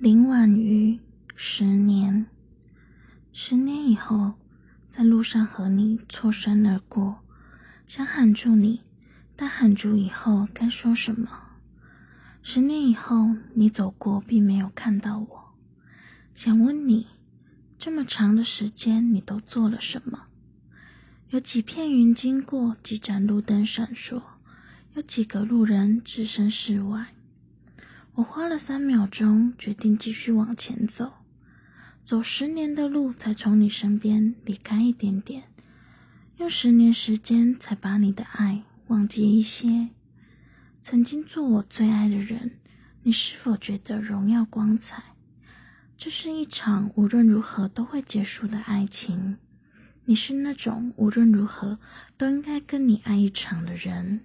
林婉瑜，十年，十年以后，在路上和你错身而过，想喊住你，但喊住以后该说什么？十年以后，你走过并没有看到我，想问你，这么长的时间你都做了什么？有几片云经过，几盏路灯闪烁，有几个路人置身事外。我花了三秒钟，决定继续往前走，走十年的路，才从你身边离开一点点，用十年时间才把你的爱忘记一些。曾经做我最爱的人，你是否觉得荣耀光彩？这是一场无论如何都会结束的爱情，你是那种无论如何都应该跟你爱一场的人。